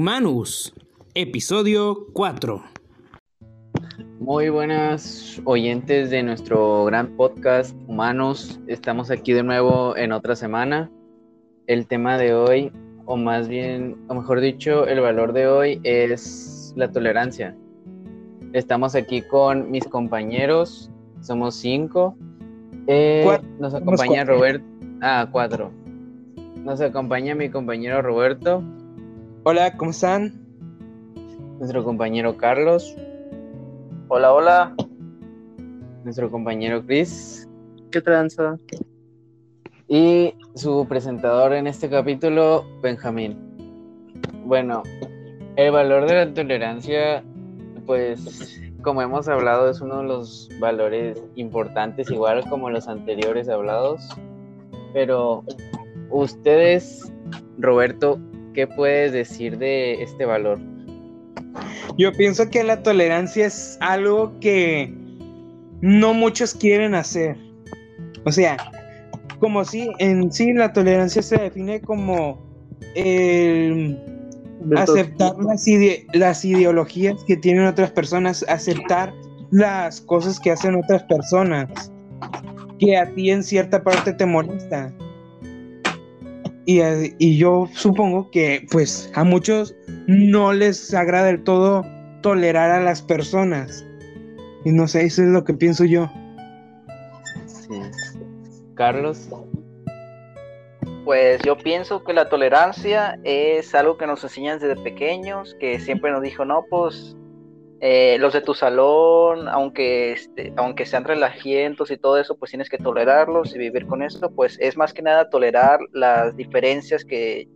Humanus, episodio 4. Muy buenas oyentes de nuestro gran podcast Humanos. Estamos aquí de nuevo en otra semana. El tema de hoy, o más bien, o mejor dicho, el valor de hoy es la tolerancia. Estamos aquí con mis compañeros, somos cinco. Eh, nos acompaña Roberto. Ah, cuatro. Nos acompaña mi compañero Roberto. Hola, ¿cómo están? Nuestro compañero Carlos. Hola, hola. Nuestro compañero Chris. ¿Qué tranza? Y su presentador en este capítulo, Benjamín. Bueno, el valor de la tolerancia, pues, como hemos hablado, es uno de los valores importantes, igual como los anteriores hablados. Pero ustedes, Roberto, ¿Qué puedes decir de este valor? Yo pienso que la tolerancia es algo que no muchos quieren hacer. O sea, como si en sí la tolerancia se define como el aceptar las, las ideologías que tienen otras personas, aceptar las cosas que hacen otras personas, que a ti en cierta parte te molesta. Y, yo supongo que pues a muchos no les agrada del todo tolerar a las personas. Y no sé, eso es lo que pienso yo. Sí. Carlos. Pues yo pienso que la tolerancia es algo que nos enseñan desde pequeños, que siempre nos dijo, no, pues eh, los de tu salón, aunque, este, aunque sean relajientos y todo eso, pues tienes que tolerarlos y vivir con eso, pues es más que nada tolerar las diferencias que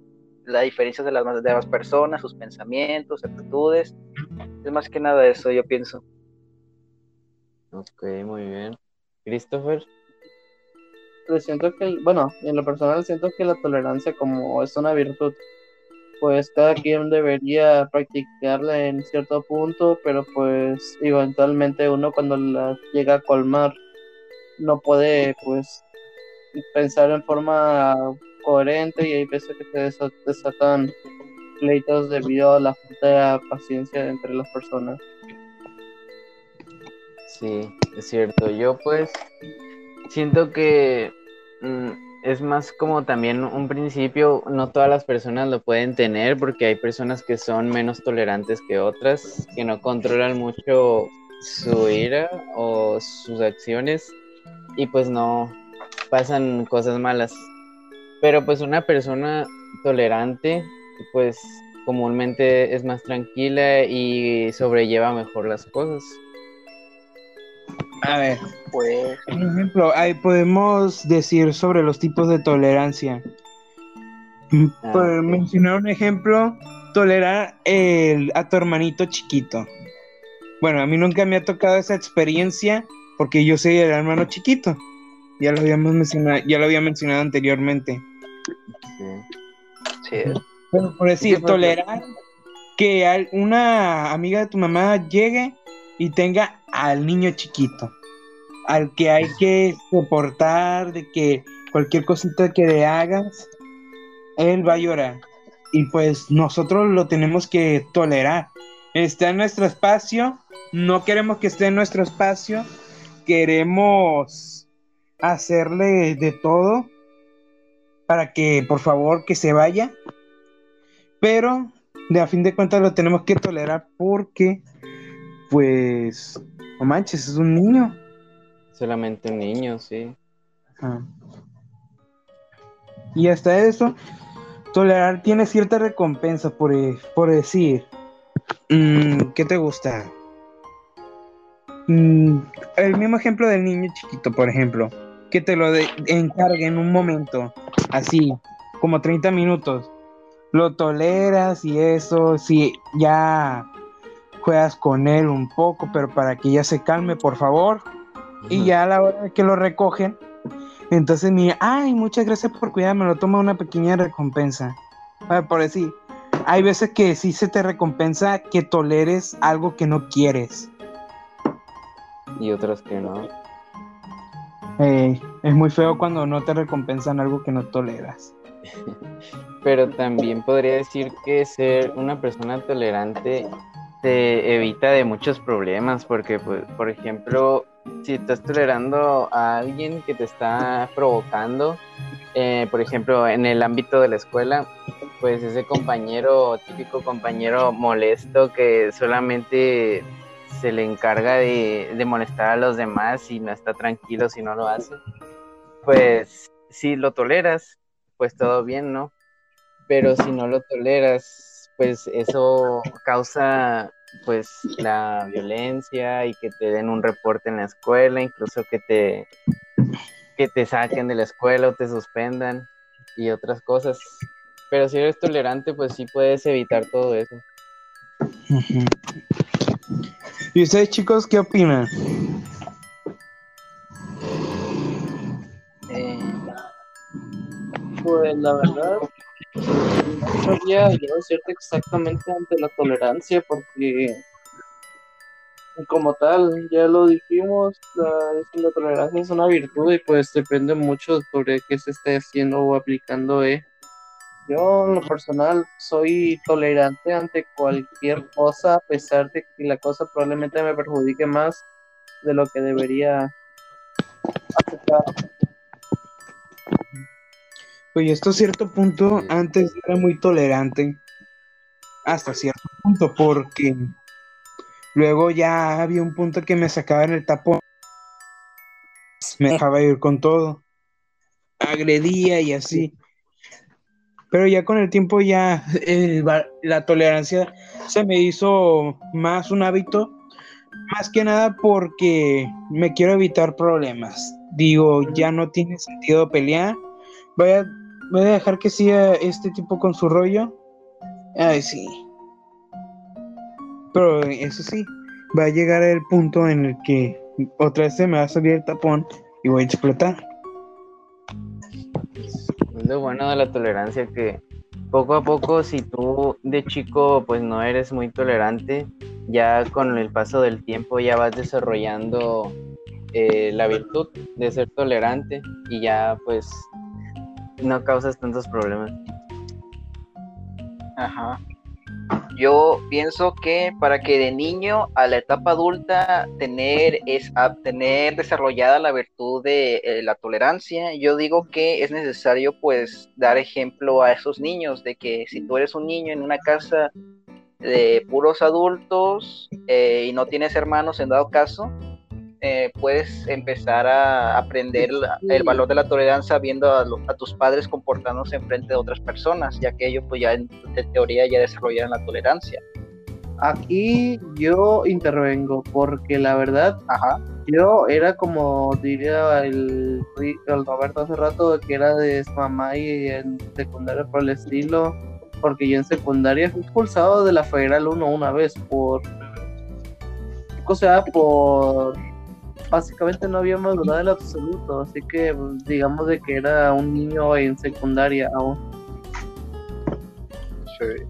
las diferencias de las demás personas, sus pensamientos, actitudes, es más que nada eso, yo pienso. Ok, muy bien. Christopher. Pues siento que, bueno, en lo personal siento que la tolerancia como es una virtud pues cada quien debería practicarla en cierto punto, pero pues eventualmente uno cuando la llega a colmar no puede pues pensar en forma coherente y hay veces que se desatan pleitos debido a la falta de paciencia entre las personas. Sí, es cierto. Yo pues siento que mm, es más como también un principio, no todas las personas lo pueden tener porque hay personas que son menos tolerantes que otras, que no controlan mucho su ira o sus acciones y pues no pasan cosas malas. Pero pues una persona tolerante pues comúnmente es más tranquila y sobrelleva mejor las cosas. A ver, pues. Por ejemplo, ahí podemos decir sobre los tipos de tolerancia. Mm, ah, Por mencionar un ejemplo, tolerar el, a tu hermanito chiquito. Bueno, a mí nunca me ha tocado esa experiencia porque yo soy el hermano chiquito. Ya lo habíamos mencionado, ya lo había mencionado anteriormente. Sí. Pero por decir, tolerar que una amiga de tu mamá llegue y tenga al niño chiquito, al que hay que soportar, de que cualquier cosita que le hagas, él va a llorar. Y pues nosotros lo tenemos que tolerar. Está en nuestro espacio, no queremos que esté en nuestro espacio, queremos hacerle de todo para que por favor que se vaya. Pero de a fin de cuentas lo tenemos que tolerar porque pues, no manches, es un niño. Solamente un niño, sí. Y hasta eso, tolerar tiene cierta recompensa por, e, por decir, mm, ¿qué te gusta? Mm, el mismo ejemplo del niño chiquito, por ejemplo, que te lo encargue en un momento, así, como 30 minutos. Lo toleras y eso, si ya juegas con él un poco, pero para que ya se calme, por favor. Y ya a la hora que lo recogen, entonces mira, ay, muchas gracias por cuidarme, lo toma una pequeña recompensa. por decir, hay veces que sí se te recompensa que toleres algo que no quieres. Y otras que no. es muy feo cuando no te recompensan algo que no toleras. pero también podría decir que ser una persona tolerante te evita de muchos problemas, porque, pues, por ejemplo, si estás tolerando a alguien que te está provocando, eh, por ejemplo, en el ámbito de la escuela, pues ese compañero, típico compañero molesto que solamente se le encarga de, de molestar a los demás y no está tranquilo si no lo hace, pues si lo toleras, pues todo bien, ¿no? Pero si no lo toleras, pues eso causa pues la violencia y que te den un reporte en la escuela, incluso que te que te saquen de la escuela o te suspendan y otras cosas. Pero si eres tolerante, pues sí puedes evitar todo eso. ¿Y ustedes chicos qué opinan? Eh, Pues la verdad, no sabría yo exactamente ante la tolerancia, porque como tal, ya lo dijimos, la, la tolerancia es una virtud y pues depende mucho sobre qué se esté haciendo o aplicando. ¿eh? Yo en lo personal soy tolerante ante cualquier cosa, a pesar de que la cosa probablemente me perjudique más de lo que debería aceptar. Pues hasta cierto punto, antes era muy tolerante. Hasta cierto punto, porque luego ya había un punto que me sacaba en el tapón. Me dejaba ir con todo. Agredía y así. Pero ya con el tiempo ya el la tolerancia se me hizo más un hábito. Más que nada porque me quiero evitar problemas. Digo, ya no tiene sentido pelear. Voy a, voy a dejar que siga este tipo con su rollo. Ay, sí. Pero eso sí, va a llegar el punto en el que otra vez se me va a salir el tapón y voy a explotar. Es lo bueno de la tolerancia que poco a poco, si tú de chico pues no eres muy tolerante, ya con el paso del tiempo ya vas desarrollando eh, la virtud de ser tolerante y ya pues no causas tantos problemas. Ajá. Yo pienso que para que de niño a la etapa adulta tener es tener desarrollada la virtud de eh, la tolerancia, yo digo que es necesario pues dar ejemplo a esos niños de que si tú eres un niño en una casa de puros adultos eh, y no tienes hermanos en dado caso, eh, puedes empezar a aprender la- el valor de la tolerancia viendo a, lo- a tus padres comportándose en frente de otras personas, ya que ellos pues ya en de teoría ya desarrollaron la tolerancia. Aquí yo intervengo porque la verdad Ajá. yo era como diría el, el Roberto hace rato que era de mamá y en secundaria por el estilo porque yo en secundaria fui expulsado de la Federal 1 una vez por o sea por básicamente no había madurado en absoluto así que digamos de que era un niño en secundaria aún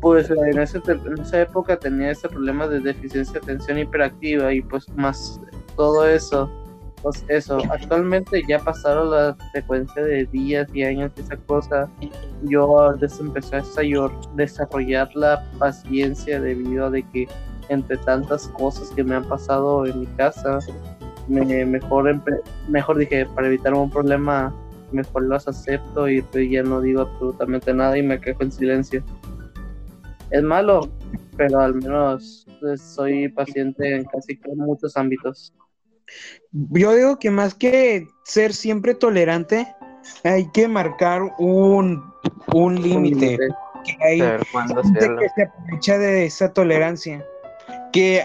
pues en, ese en esa época tenía ese problema de deficiencia de atención hiperactiva y pues más todo eso. Pues eso, actualmente ya pasaron la secuencia de días y años de esa cosa. Yo empecé a desarrollar- desarrollar la paciencia debido a de que entre tantas cosas que me han pasado en mi casa, me, mejor, empe- mejor dije, para evitar un problema, mejor los acepto y pues ya no digo absolutamente nada y me quejo en silencio es malo, pero al menos pues, soy paciente en casi que muchos ámbitos. Yo digo que más que ser siempre tolerante, hay que marcar un, un límite. que hay gente que se aprovecha de esa tolerancia. Que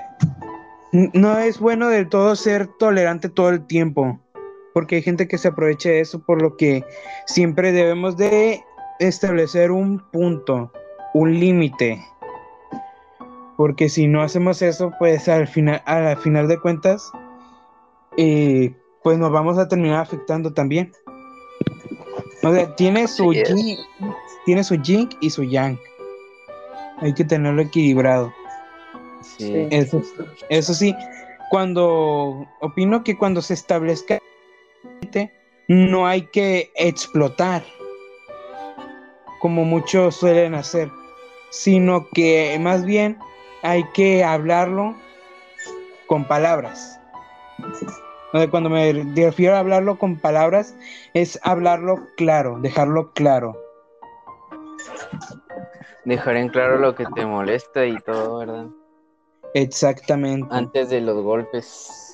no es bueno del todo ser tolerante todo el tiempo. Porque hay gente que se aprovecha de eso, por lo que siempre debemos de establecer un punto, un límite. Porque si no hacemos eso, pues al final, al final de cuentas, eh, pues nos vamos a terminar afectando también. O sea, tiene su yin, tiene su yin y su yang. Hay que tenerlo equilibrado. Sí. Eso, eso sí, cuando opino que cuando se establezca no hay que explotar. como muchos suelen hacer, sino que más bien hay que hablarlo con palabras. Cuando me refiero a hablarlo con palabras, es hablarlo claro, dejarlo claro. Dejar en claro lo que te molesta y todo, ¿verdad? Exactamente. Antes de los golpes.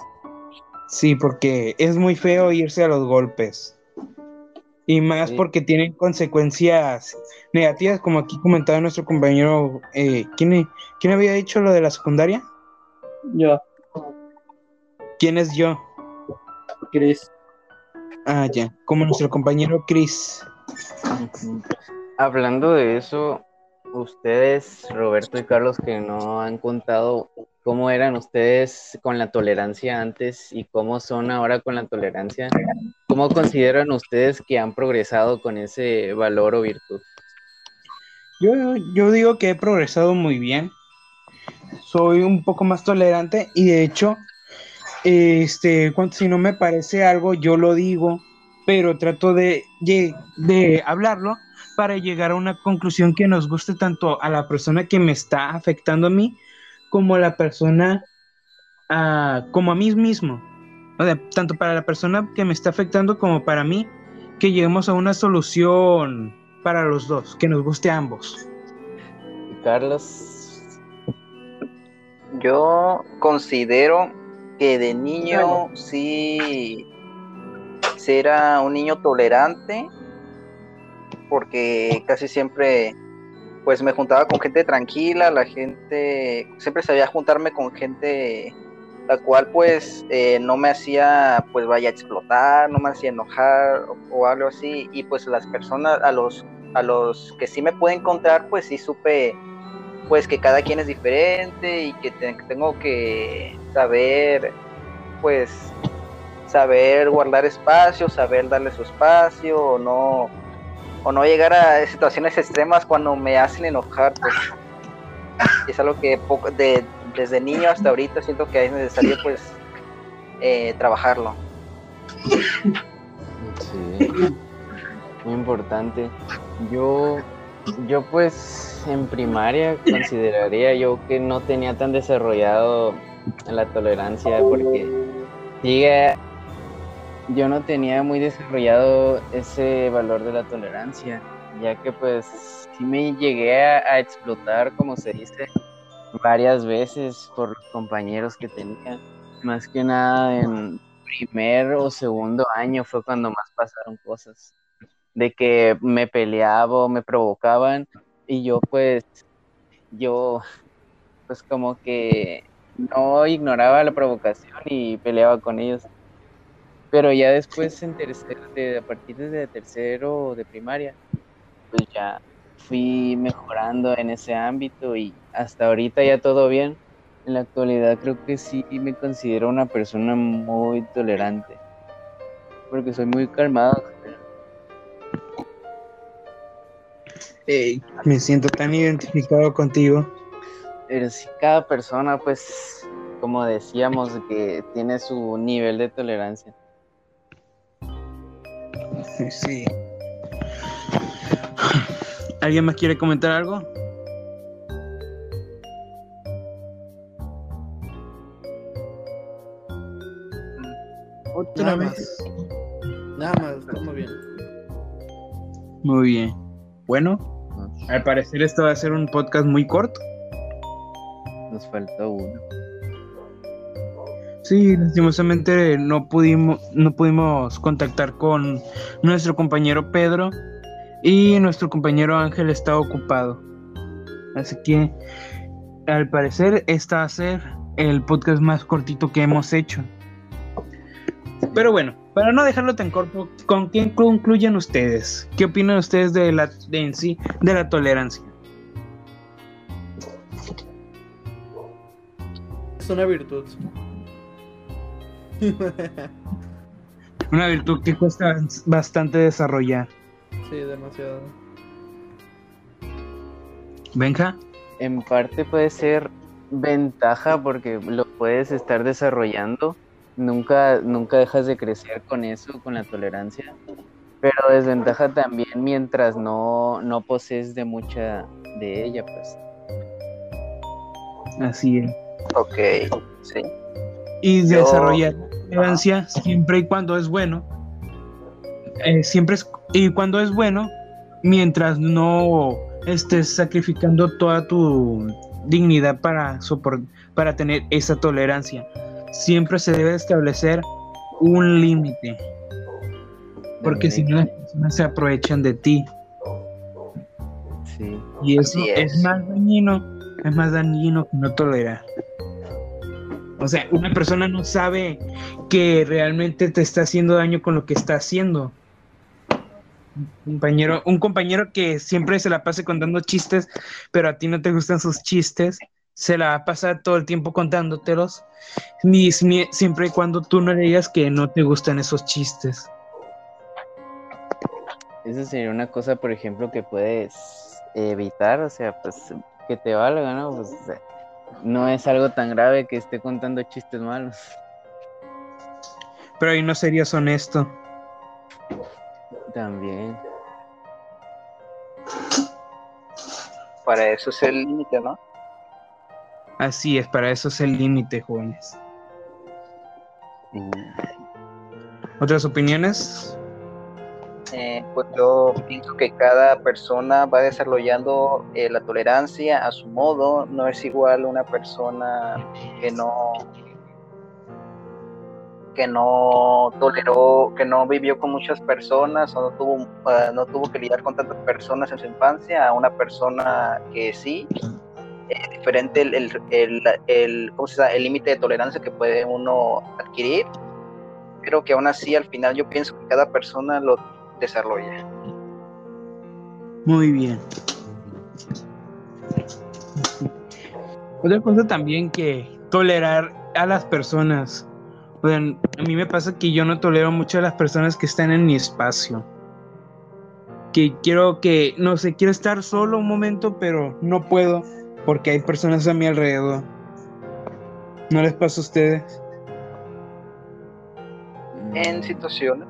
Sí, porque es muy feo irse a los golpes. Y más porque tienen consecuencias negativas, como aquí comentaba nuestro compañero. Eh, ¿quién, ¿Quién había dicho lo de la secundaria? Yo. ¿Quién es yo? Chris. Ah, ya. Como nuestro compañero Chris. Hablando de eso, ustedes, Roberto y Carlos, que no han contado cómo eran ustedes con la tolerancia antes y cómo son ahora con la tolerancia, ¿cómo consideran ustedes que han progresado con ese valor o virtud? Yo, yo digo que he progresado muy bien. Soy un poco más tolerante y de hecho, este, si no me parece algo, yo lo digo, pero trato de, de hablarlo para llegar a una conclusión que nos guste tanto a la persona que me está afectando a mí como a la persona, uh, como a mí mismo. O sea, tanto para la persona que me está afectando como para mí, que lleguemos a una solución para los dos, que nos guste a ambos. Carlos. Yo considero que de niño sí, sí era un niño tolerante porque casi siempre pues me juntaba con gente tranquila, la gente, siempre sabía juntarme con gente la cual pues eh, no me hacía pues vaya a explotar, no me hacía enojar o, algo así. Y pues las personas a los a los que sí me pude encontrar pues sí supe pues que cada quien es diferente y que tengo que saber pues saber guardar espacio, saber darle su espacio o no o no llegar a situaciones extremas cuando me hacen enojar, pues es algo que poco, de, desde niño hasta ahorita siento que es necesario pues eh, trabajarlo. Sí, muy importante. Yo, yo pues en primaria consideraría yo que no tenía tan desarrollado la tolerancia porque sigue yo no tenía muy desarrollado ese valor de la tolerancia, ya que pues sí me llegué a, explotar, como se dice, varias veces por compañeros que tenía. Más que nada en primer o segundo año fue cuando más pasaron cosas. De que me peleaba me provocaban y yo pues, yo pues como que no ignoraba la provocación y peleaba con ellos pero ya después, en tercer, de, a partir de tercero de primaria, pues ya fui mejorando en ese ámbito y hasta ahorita ya todo bien. En la actualidad creo que sí me considero una persona muy tolerante, porque soy muy calmado. me siento tan identificado contigo. Pero si cada persona, pues, como decíamos, que tiene su nivel de tolerancia. Sí. ¿Alguien más quiere comentar algo? Otra vez. Nada más, estamos bien. Muy bien. Bueno, al parecer esto va a ser un podcast muy corto. Nos faltó uno. Sí, lastimosamente no pudimos, no pudimos contactar con nuestro compañero Pedro y nuestro compañero Ángel está ocupado. Así que al parecer este va a ser el podcast más cortito que hemos hecho. Pero bueno, para no dejarlo tan corto, ¿con quién concluyen ustedes? ¿Qué opinan ustedes de la de en sí de la tolerancia? Es una virtud. Una virtud que cuesta bastante desarrollar. Sí, demasiado. Benja. En parte puede ser ventaja porque lo puedes estar desarrollando. Nunca, nunca dejas de crecer con eso, con la tolerancia. Pero desventaja también mientras no, no posees de mucha de ella, pues. Así es. Ok, sí. Y Yo- desarrollar tolerancia siempre y cuando es bueno. Eh, siempre es, y cuando es bueno, mientras no estés sacrificando toda tu dignidad para sopor- para tener esa tolerancia. Siempre se debe establecer un límite, porque si no las personas se aprovechan de ti. Sí. Y eso es. más dañino, es más dañino que no tolerar. O sea, una persona no sabe que realmente te está haciendo daño con lo que está haciendo. Un compañero, un compañero que siempre se la pase contando chistes, pero a ti no te gustan sus chistes, se la va a pasar todo el tiempo contándotelos, ni, ni- siempre y cuando tú no le digas que no te gustan esos chistes. Esa sería una cosa, por ejemplo, que puedes evitar, o sea, pues que te valga, ¿no? Pues no es algo tan grave que esté contando chistes malos. Pero ahí no serías honesto. También. Para eso es el límite, ¿no? Así es, para eso es el límite, jóvenes. ¿Otras opiniones? Pues yo pienso que cada persona va desarrollando eh, la tolerancia a su modo. No es igual una persona que no que no toleró, que no vivió con muchas personas o no tuvo, ah, no tuvo que lidiar con tantas personas en su infancia a una persona que sí. Es diferente el, el, el, el- el límite de tolerancia que puede uno adquirir pero que aún así al final yo pienso que cada persona lo desarrolla. Muy bien. Otra cosa también que tolerar a las personas. O sea, a mí me pasa que yo no tolero mucho a las personas que están en mi espacio. Que quiero que, no sé, quiero estar solo un momento, pero no puedo porque hay personas a mi alrededor. ¿No les pasa a ustedes? En situaciones,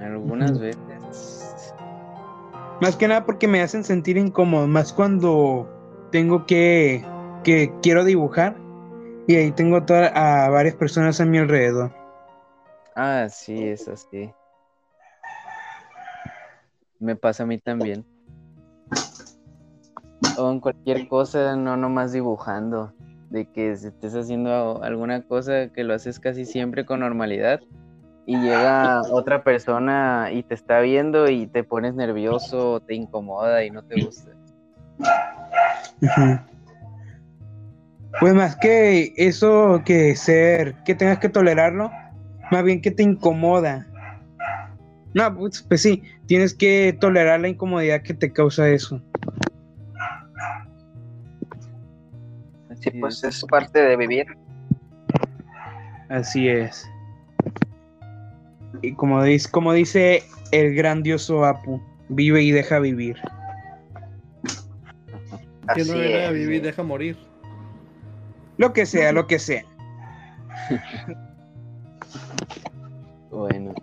Algunas veces. Más que nada porque me hacen sentir incómodo, más cuando tengo que, que quiero dibujar y ahí tengo toda- a varias personas a mi alrededor. Ah, sí, es así. Me pasa a mí también. O en cualquier cosa, no nomás dibujando. De que estés haciendo alguna cosa que lo haces casi siempre con normalidad y llega otra persona y te está viendo y te pones nervioso, te incomoda y no te gusta. Pues más que eso que ser, que tengas que tolerarlo, más bien que te incomoda. No, pues, pues sí, tienes que tolerar la incomodidad que te causa eso. sí, pues es. es parte de vivir. Así es. Y como dice, como dice el grandioso Apu, vive y deja vivir. Que Así no era vivir, deja morir. Lo que sea, lo que sea. Bueno.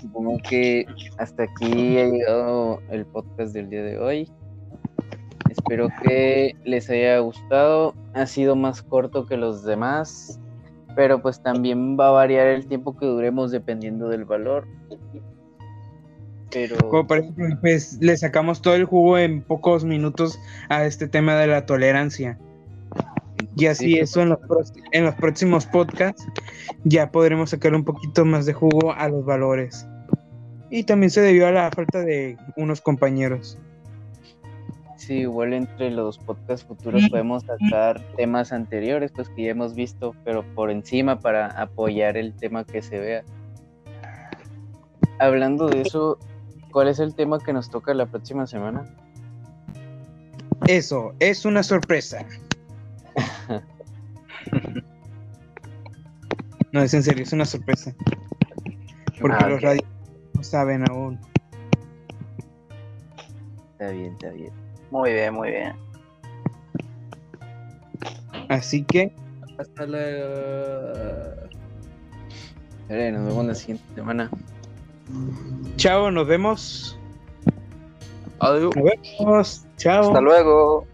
Supongo que hasta aquí ha llegado el podcast del día de hoy. Espero que les haya gustado. Ha sido más corto que los demás, pero pues también va a variar el tiempo que duremos dependiendo del valor. Pero Como por ejemplo, pues le sacamos todo el jugo en pocos minutos a este tema de la tolerancia. Y así sí, eso en los, en los próximos podcasts ya podremos sacar un poquito más de jugo a los valores. Y también se debió a la falta de unos compañeros. Sí, igual entre los podcasts futuros podemos sacar temas anteriores, pues que ya hemos visto, pero por encima para apoyar el tema que se vea. Hablando de eso, ¿cuál es el tema que nos toca la próxima semana? Eso, es una sorpresa. No, es en serio, es una sorpresa. Porque Ah, los radios no saben aún. Está bien, está bien. Muy bien, muy bien. Así que Hasta la. Eh, nos vemos la siguiente semana. Chao, nos vemos. Adiós. Nos vemos. Chao. Hasta luego.